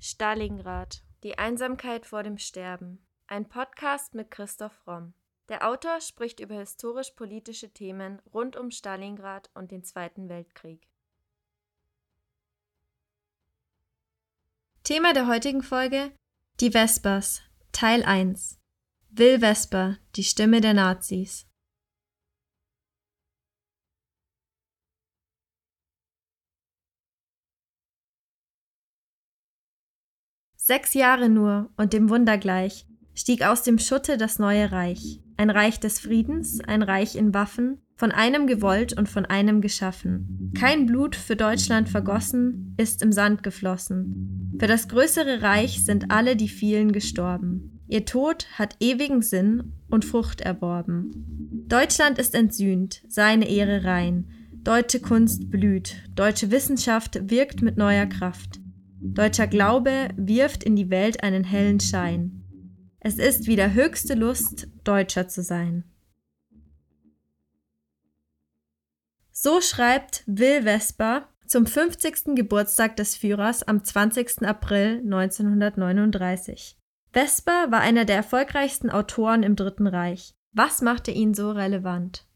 Stalingrad. Die Einsamkeit vor dem Sterben. Ein Podcast mit Christoph Romm. Der Autor spricht über historisch-politische Themen rund um Stalingrad und den Zweiten Weltkrieg. Thema der heutigen Folge: Die Vespers, Teil 1. Will Vesper, die Stimme der Nazis. Sechs Jahre nur und dem Wunder gleich stieg aus dem Schutte das neue Reich. Ein Reich des Friedens, ein Reich in Waffen, von einem gewollt und von einem geschaffen. Kein Blut für Deutschland vergossen, ist im Sand geflossen. Für das größere Reich sind alle die vielen gestorben. Ihr Tod hat ewigen Sinn und Frucht erworben. Deutschland ist entsühnt, seine Ehre rein. Deutsche Kunst blüht, deutsche Wissenschaft wirkt mit neuer Kraft. Deutscher Glaube wirft in die Welt einen hellen Schein. Es ist wieder höchste Lust, Deutscher zu sein. So schreibt Will Vesper zum 50. Geburtstag des Führers am 20. April 1939. Vesper war einer der erfolgreichsten Autoren im Dritten Reich. Was machte ihn so relevant?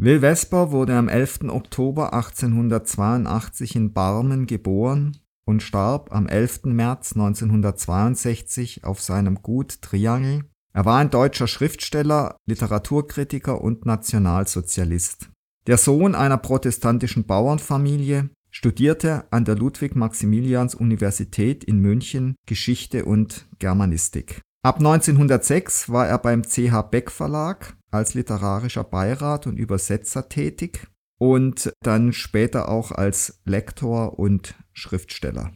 Will Vesper wurde am 11. Oktober 1882 in Barmen geboren und starb am 11. März 1962 auf seinem Gut Triangel. Er war ein deutscher Schriftsteller, Literaturkritiker und Nationalsozialist. Der Sohn einer protestantischen Bauernfamilie studierte an der Ludwig-Maximilians-Universität in München Geschichte und Germanistik. Ab 1906 war er beim CH Beck Verlag als literarischer Beirat und Übersetzer tätig und dann später auch als Lektor und Schriftsteller.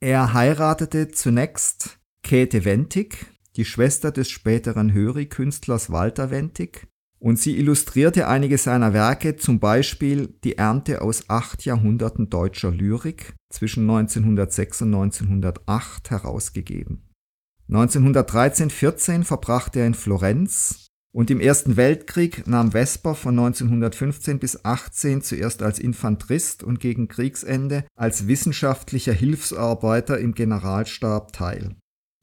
Er heiratete zunächst Käthe Wentig, die Schwester des späteren Höri-Künstlers Walter Wentig, und sie illustrierte einige seiner Werke, zum Beispiel Die Ernte aus acht Jahrhunderten deutscher Lyrik zwischen 1906 und 1908 herausgegeben. 1913-14 verbrachte er in Florenz und im Ersten Weltkrieg nahm Vesper von 1915 bis 18 zuerst als Infanterist und gegen Kriegsende als wissenschaftlicher Hilfsarbeiter im Generalstab teil.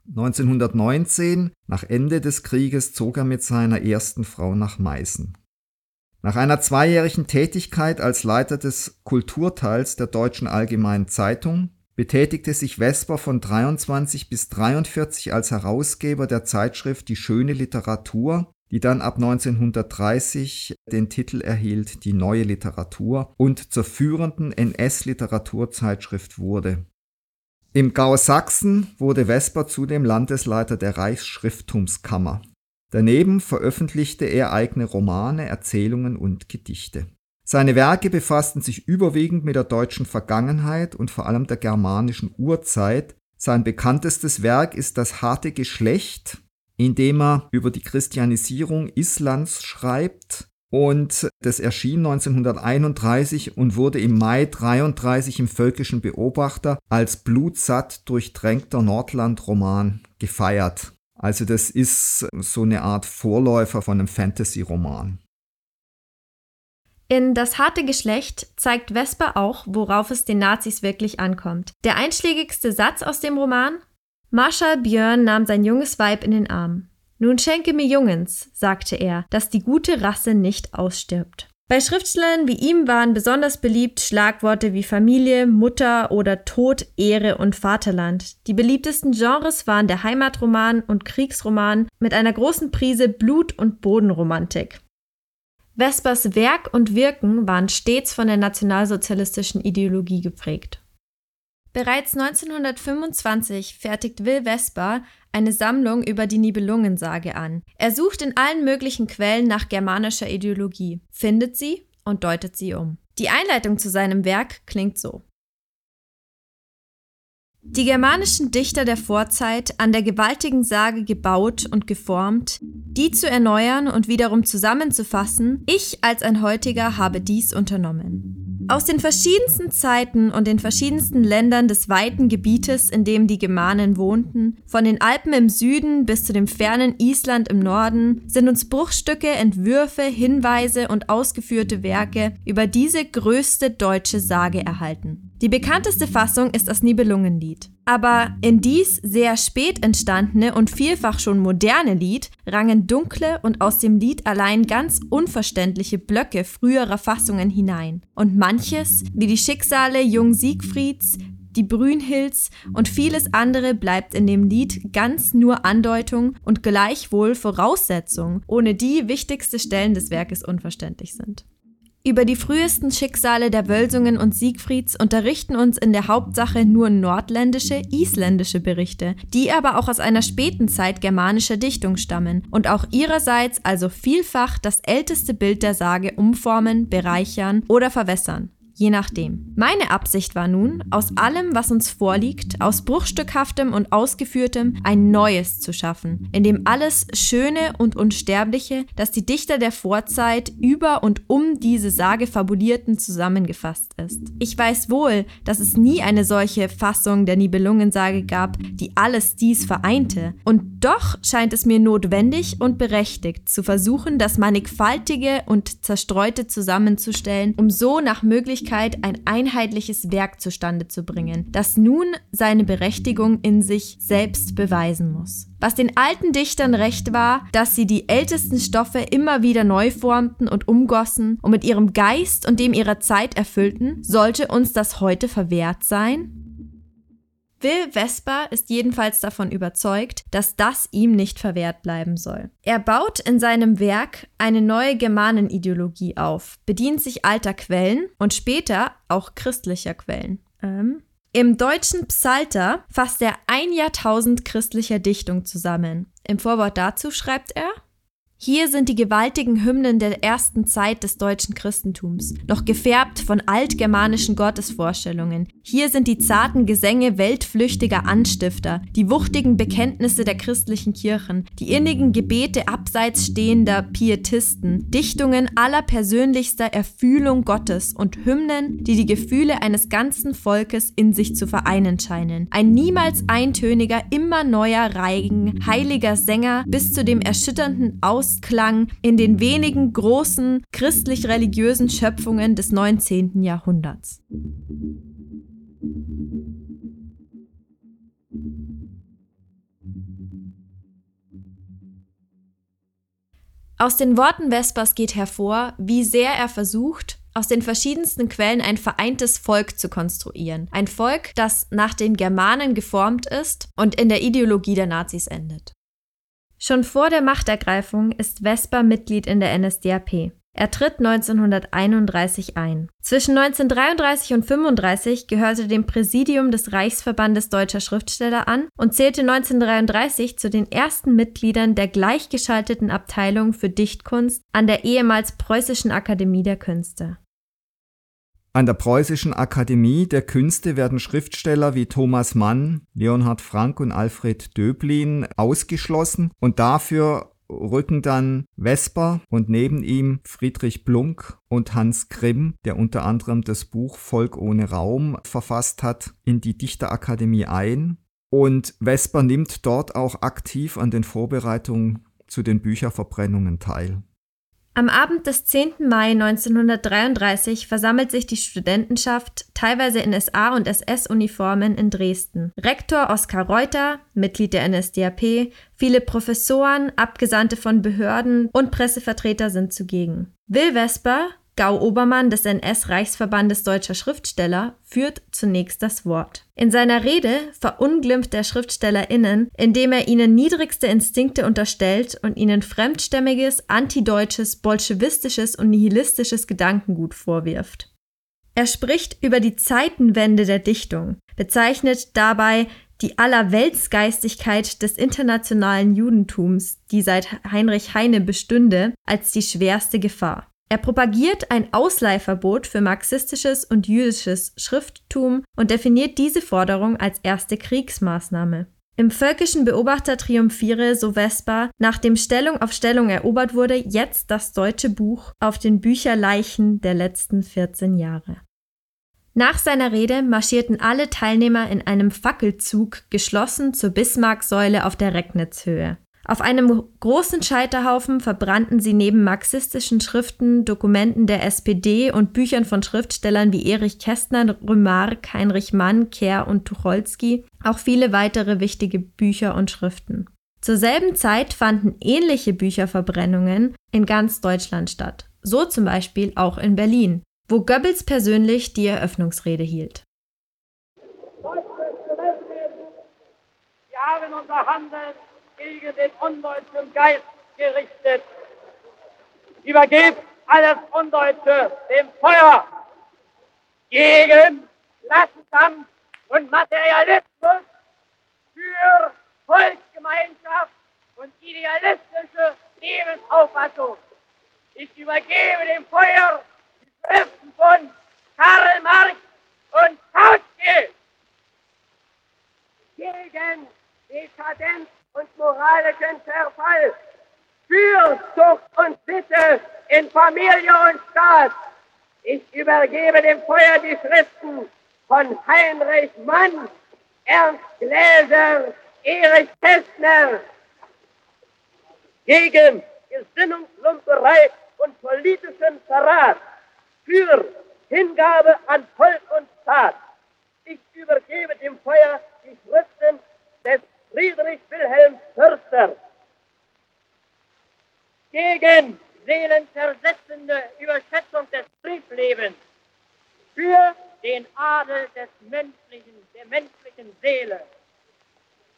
1919, nach Ende des Krieges, zog er mit seiner ersten Frau nach Meißen. Nach einer zweijährigen Tätigkeit als Leiter des Kulturteils der Deutschen Allgemeinen Zeitung betätigte sich Vesper von 23 bis 43 als Herausgeber der Zeitschrift Die schöne Literatur die dann ab 1930 den Titel erhielt Die neue Literatur und zur führenden NS-Literaturzeitschrift wurde. Im Gau Sachsen wurde Vesper zudem Landesleiter der Reichsschrifttumskammer. Daneben veröffentlichte er eigene Romane, Erzählungen und Gedichte. Seine Werke befassten sich überwiegend mit der deutschen Vergangenheit und vor allem der germanischen Urzeit. Sein bekanntestes Werk ist Das harte Geschlecht, indem er über die Christianisierung Islands schreibt. Und das erschien 1931 und wurde im Mai 33 im Völkischen Beobachter als blutsatt durchdrängter Nordland-Roman gefeiert. Also das ist so eine Art Vorläufer von einem Fantasy-Roman. In Das harte Geschlecht zeigt Vesper auch, worauf es den Nazis wirklich ankommt. Der einschlägigste Satz aus dem Roman Marschall Björn nahm sein junges Weib in den Arm. Nun schenke mir Jungens, sagte er, dass die gute Rasse nicht ausstirbt. Bei Schriftstellern wie ihm waren besonders beliebt Schlagworte wie Familie, Mutter oder Tod, Ehre und Vaterland. Die beliebtesten Genres waren der Heimatroman und Kriegsroman mit einer großen Prise Blut- und Bodenromantik. Vespers Werk und Wirken waren stets von der nationalsozialistischen Ideologie geprägt. Bereits 1925 fertigt Will Vesper eine Sammlung über die Nibelungensage an. Er sucht in allen möglichen Quellen nach germanischer Ideologie, findet sie und deutet sie um. Die Einleitung zu seinem Werk klingt so. Die germanischen Dichter der Vorzeit, an der gewaltigen Sage gebaut und geformt, die zu erneuern und wiederum zusammenzufassen, ich als ein heutiger habe dies unternommen. Aus den verschiedensten Zeiten und den verschiedensten Ländern des weiten Gebietes, in dem die Germanen wohnten, von den Alpen im Süden bis zu dem fernen Island im Norden, sind uns Bruchstücke, Entwürfe, Hinweise und ausgeführte Werke über diese größte deutsche Sage erhalten. Die bekannteste Fassung ist das Nibelungenlied. Aber in dies sehr spät entstandene und vielfach schon moderne Lied rangen dunkle und aus dem Lied allein ganz unverständliche Blöcke früherer Fassungen hinein. Und manches, wie die Schicksale Jung Siegfrieds, die Brünnhilds und vieles andere bleibt in dem Lied ganz nur Andeutung und gleichwohl Voraussetzung, ohne die wichtigste Stellen des Werkes unverständlich sind. Über die frühesten Schicksale der Wölsungen und Siegfrieds unterrichten uns in der Hauptsache nur nordländische, isländische Berichte, die aber auch aus einer späten Zeit germanischer Dichtung stammen und auch ihrerseits also vielfach das älteste Bild der Sage umformen, bereichern oder verwässern je nachdem. Meine Absicht war nun, aus allem, was uns vorliegt, aus bruchstückhaftem und ausgeführtem, ein Neues zu schaffen, in dem alles Schöne und Unsterbliche, das die Dichter der Vorzeit über und um diese Sage fabulierten, zusammengefasst ist. Ich weiß wohl, dass es nie eine solche Fassung der Nibelungensage gab, die alles dies vereinte, und doch scheint es mir notwendig und berechtigt, zu versuchen, das Mannigfaltige und Zerstreute zusammenzustellen, um so nach Möglichkeit Möglichkeit, ein einheitliches Werk zustande zu bringen, das nun seine Berechtigung in sich selbst beweisen muss. Was den alten Dichtern recht war, dass sie die ältesten Stoffe immer wieder neu formten und umgossen und mit ihrem Geist und dem ihrer Zeit erfüllten, sollte uns das heute verwehrt sein? Will Vesper ist jedenfalls davon überzeugt, dass das ihm nicht verwehrt bleiben soll. Er baut in seinem Werk eine neue Germanenideologie auf, bedient sich alter Quellen und später auch christlicher Quellen. Ähm. Im deutschen Psalter fasst er ein Jahrtausend christlicher Dichtung zusammen. Im Vorwort dazu schreibt er, hier sind die gewaltigen Hymnen der ersten Zeit des deutschen Christentums, noch gefärbt von altgermanischen Gottesvorstellungen. Hier sind die zarten Gesänge weltflüchtiger Anstifter, die wuchtigen Bekenntnisse der christlichen Kirchen, die innigen Gebete abseits stehender Pietisten, Dichtungen aller persönlichster Erfühlung Gottes und Hymnen, die die Gefühle eines ganzen Volkes in sich zu vereinen scheinen. Ein niemals eintöniger, immer neuer Reigen, heiliger Sänger bis zu dem erschütternden Aus Ausklang in den wenigen großen christlich-religiösen Schöpfungen des 19. Jahrhunderts. Aus den Worten Vespers geht hervor, wie sehr er versucht, aus den verschiedensten Quellen ein vereintes Volk zu konstruieren. Ein Volk, das nach den Germanen geformt ist und in der Ideologie der Nazis endet. Schon vor der Machtergreifung ist Vesper Mitglied in der NSDAP. Er tritt 1931 ein. Zwischen 1933 und 1935 gehörte dem Präsidium des Reichsverbandes deutscher Schriftsteller an und zählte 1933 zu den ersten Mitgliedern der gleichgeschalteten Abteilung für Dichtkunst an der ehemals Preußischen Akademie der Künste. An der Preußischen Akademie der Künste werden Schriftsteller wie Thomas Mann, Leonhard Frank und Alfred Döblin ausgeschlossen und dafür rücken dann Vesper und neben ihm Friedrich Blunk und Hans Grimm, der unter anderem das Buch Volk ohne Raum verfasst hat, in die Dichterakademie ein. Und Vesper nimmt dort auch aktiv an den Vorbereitungen zu den Bücherverbrennungen teil. Am Abend des 10. Mai 1933 versammelt sich die Studentenschaft, teilweise in SA- und SS-Uniformen, in Dresden. Rektor Oskar Reuter, Mitglied der NSDAP, viele Professoren, Abgesandte von Behörden und Pressevertreter sind zugegen. Will Vesper, Gau-Obermann des NS-Reichsverbandes deutscher Schriftsteller führt zunächst das Wort. In seiner Rede verunglimpft der SchriftstellerInnen, indem er ihnen niedrigste Instinkte unterstellt und ihnen fremdstämmiges, antideutsches, bolschewistisches und nihilistisches Gedankengut vorwirft. Er spricht über die Zeitenwende der Dichtung, bezeichnet dabei die Allerweltsgeistigkeit des internationalen Judentums, die seit Heinrich Heine bestünde, als die schwerste Gefahr. Er propagiert ein Ausleihverbot für marxistisches und jüdisches Schrifttum und definiert diese Forderung als erste Kriegsmaßnahme. Im völkischen Beobachter triumphiere, so Vespa, nachdem Stellung auf Stellung erobert wurde, jetzt das deutsche Buch auf den Bücherleichen der letzten 14 Jahre. Nach seiner Rede marschierten alle Teilnehmer in einem Fackelzug geschlossen zur Bismarcksäule auf der Recknitzhöhe. Auf einem großen Scheiterhaufen verbrannten sie neben marxistischen Schriften, Dokumenten der SPD und Büchern von Schriftstellern wie Erich Kästner, Remarque, Heinrich Mann, Kehr und Tucholsky auch viele weitere wichtige Bücher und Schriften. Zur selben Zeit fanden ähnliche Bücherverbrennungen in ganz Deutschland statt, so zum Beispiel auch in Berlin, wo Goebbels persönlich die Eröffnungsrede hielt. Wir haben unser Handeln gegen den undeutschen Geist gerichtet. Übergebt alles Undeutsche dem Feuer gegen Klassenkampf und Materialismus für Volksgemeinschaft und idealistische Lebensauffassung. Ich übergebe dem Feuer die Schriften von Karl Marx und Kautsky gegen Dekadenz und moralischen Verfall, Fürzucht und Sitte in Familie und Staat. Ich übergebe dem Feuer die Schriften von Heinrich Mann, Ernst Gläser, Erich Kästner gegen Gesinnungslumperei und politischen Verrat für Hingabe an Volk und Staat. Ich übergebe dem Feuer die Schriften des Friedrich Wilhelm Förster gegen seelenversetzende Überschätzung des Triebslebens für den Adel des menschlichen, der menschlichen Seele.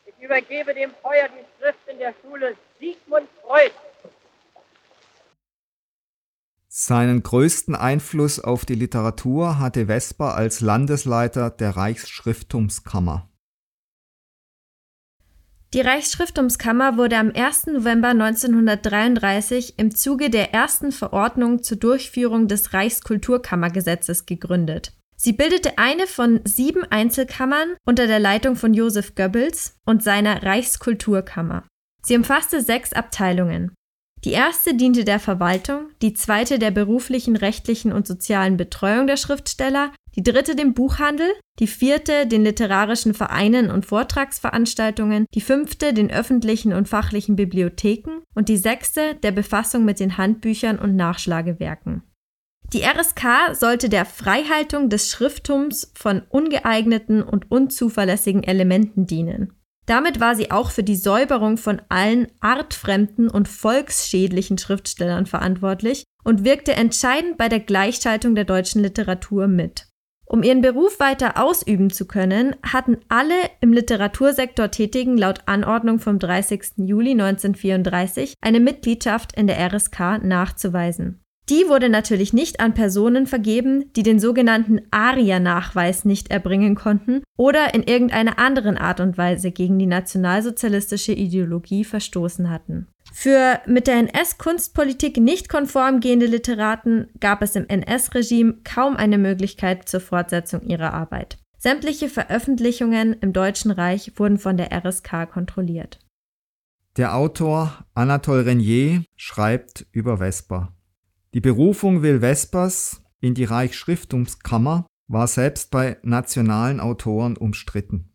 Ich übergebe dem Feuer die Schriften der Schule Sigmund Freud. Seinen größten Einfluss auf die Literatur hatte Vesper als Landesleiter der Reichsschrifttumskammer. Die Reichsschriftumskammer wurde am 1. November 1933 im Zuge der ersten Verordnung zur Durchführung des Reichskulturkammergesetzes gegründet. Sie bildete eine von sieben Einzelkammern unter der Leitung von Josef Goebbels und seiner Reichskulturkammer. Sie umfasste sechs Abteilungen. Die erste diente der Verwaltung, die zweite der beruflichen, rechtlichen und sozialen Betreuung der Schriftsteller, die dritte dem Buchhandel, die vierte den literarischen Vereinen und Vortragsveranstaltungen, die fünfte den öffentlichen und fachlichen Bibliotheken und die sechste der Befassung mit den Handbüchern und Nachschlagewerken. Die RSK sollte der Freihaltung des Schrifttums von ungeeigneten und unzuverlässigen Elementen dienen. Damit war sie auch für die Säuberung von allen artfremden und volksschädlichen Schriftstellern verantwortlich und wirkte entscheidend bei der Gleichschaltung der deutschen Literatur mit. Um ihren Beruf weiter ausüben zu können, hatten alle im Literatursektor Tätigen laut Anordnung vom 30. Juli 1934 eine Mitgliedschaft in der RSK nachzuweisen. Die wurde natürlich nicht an Personen vergeben, die den sogenannten ARIA-Nachweis nicht erbringen konnten oder in irgendeiner anderen Art und Weise gegen die nationalsozialistische Ideologie verstoßen hatten. Für mit der NS-Kunstpolitik nicht konform gehende Literaten gab es im NS-Regime kaum eine Möglichkeit zur Fortsetzung ihrer Arbeit. Sämtliche Veröffentlichungen im Deutschen Reich wurden von der RSK kontrolliert. Der Autor Anatole Renier schreibt über Vesper. Die Berufung Will Vespers in die Reichsschriftungskammer war selbst bei nationalen Autoren umstritten.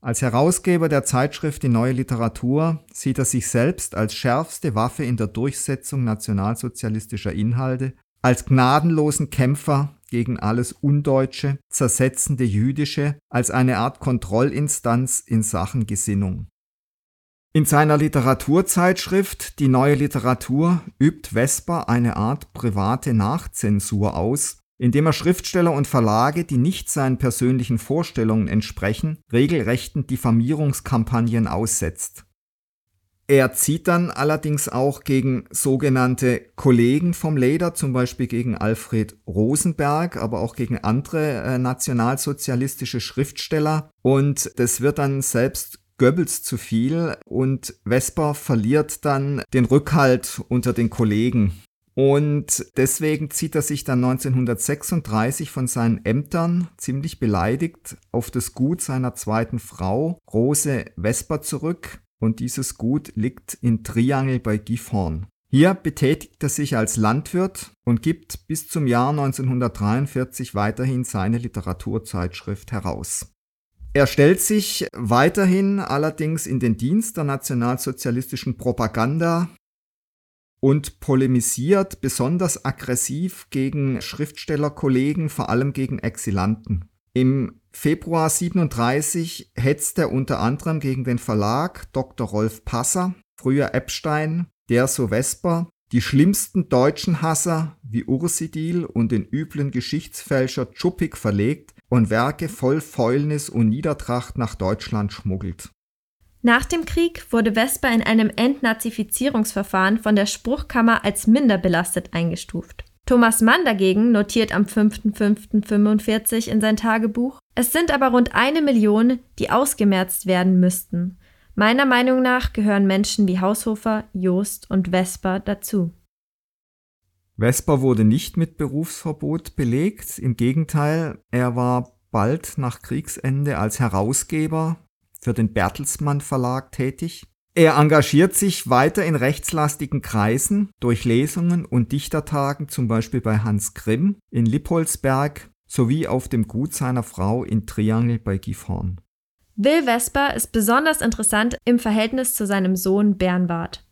Als Herausgeber der Zeitschrift Die Neue Literatur sieht er sich selbst als schärfste Waffe in der Durchsetzung nationalsozialistischer Inhalte, als gnadenlosen Kämpfer gegen alles Undeutsche, zersetzende Jüdische, als eine Art Kontrollinstanz in Sachen Gesinnung. In seiner Literaturzeitschrift Die neue Literatur übt Vesper eine Art private Nachzensur aus, indem er Schriftsteller und Verlage, die nicht seinen persönlichen Vorstellungen entsprechen, regelrechten Diffamierungskampagnen aussetzt. Er zieht dann allerdings auch gegen sogenannte Kollegen vom Leder, zum Beispiel gegen Alfred Rosenberg, aber auch gegen andere äh, nationalsozialistische Schriftsteller. Und das wird dann selbst Goebbels zu viel und Vesper verliert dann den Rückhalt unter den Kollegen. Und deswegen zieht er sich dann 1936 von seinen Ämtern ziemlich beleidigt auf das Gut seiner zweiten Frau, Rose Vesper, zurück. Und dieses Gut liegt in Triangel bei Gifhorn. Hier betätigt er sich als Landwirt und gibt bis zum Jahr 1943 weiterhin seine Literaturzeitschrift heraus. Er stellt sich weiterhin allerdings in den Dienst der nationalsozialistischen Propaganda und polemisiert besonders aggressiv gegen Schriftstellerkollegen, vor allem gegen Exilanten. Im Februar 37 hetzt er unter anderem gegen den Verlag Dr. Rolf Passer, früher Epstein, der so Vesper, die schlimmsten deutschen Hasser wie Ursidil und den üblen Geschichtsfälscher Tschuppik verlegt und Werke voll Fäulnis und Niedertracht nach Deutschland schmuggelt. Nach dem Krieg wurde Vesper in einem Entnazifizierungsverfahren von der Spruchkammer als minder belastet eingestuft. Thomas Mann dagegen notiert am 5.5.45 in sein Tagebuch, es sind aber rund eine Million, die ausgemerzt werden müssten. Meiner Meinung nach gehören Menschen wie Haushofer, Joost und Vesper dazu. Vesper wurde nicht mit Berufsverbot belegt, im Gegenteil, er war bald nach Kriegsende als Herausgeber für den Bertelsmann Verlag tätig. Er engagiert sich weiter in rechtslastigen Kreisen durch Lesungen und Dichtertagen, zum Beispiel bei Hans Grimm in Lippolsberg sowie auf dem Gut seiner Frau in Triangel bei Gifhorn. Will Vesper ist besonders interessant im Verhältnis zu seinem Sohn Bernward.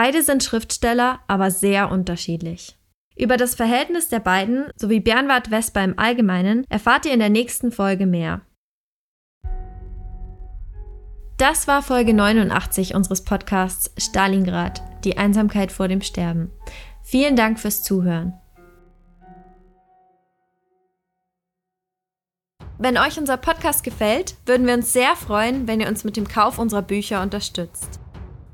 Beide sind Schriftsteller, aber sehr unterschiedlich. Über das Verhältnis der beiden sowie Bernward Vesper im Allgemeinen erfahrt ihr in der nächsten Folge mehr. Das war Folge 89 unseres Podcasts Stalingrad, die Einsamkeit vor dem Sterben. Vielen Dank fürs Zuhören. Wenn euch unser Podcast gefällt, würden wir uns sehr freuen, wenn ihr uns mit dem Kauf unserer Bücher unterstützt.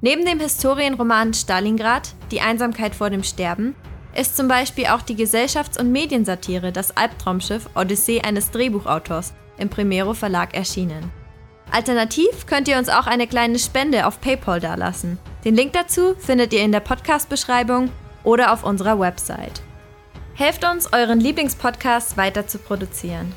Neben dem Historienroman Stalingrad, Die Einsamkeit vor dem Sterben, ist zum Beispiel auch die Gesellschafts- und Mediensatire Das Albtraumschiff Odyssee eines Drehbuchautors im Primero Verlag erschienen. Alternativ könnt ihr uns auch eine kleine Spende auf PayPal dalassen. Den Link dazu findet ihr in der Podcast-Beschreibung oder auf unserer Website. Helft uns, euren Lieblingspodcast weiter zu produzieren.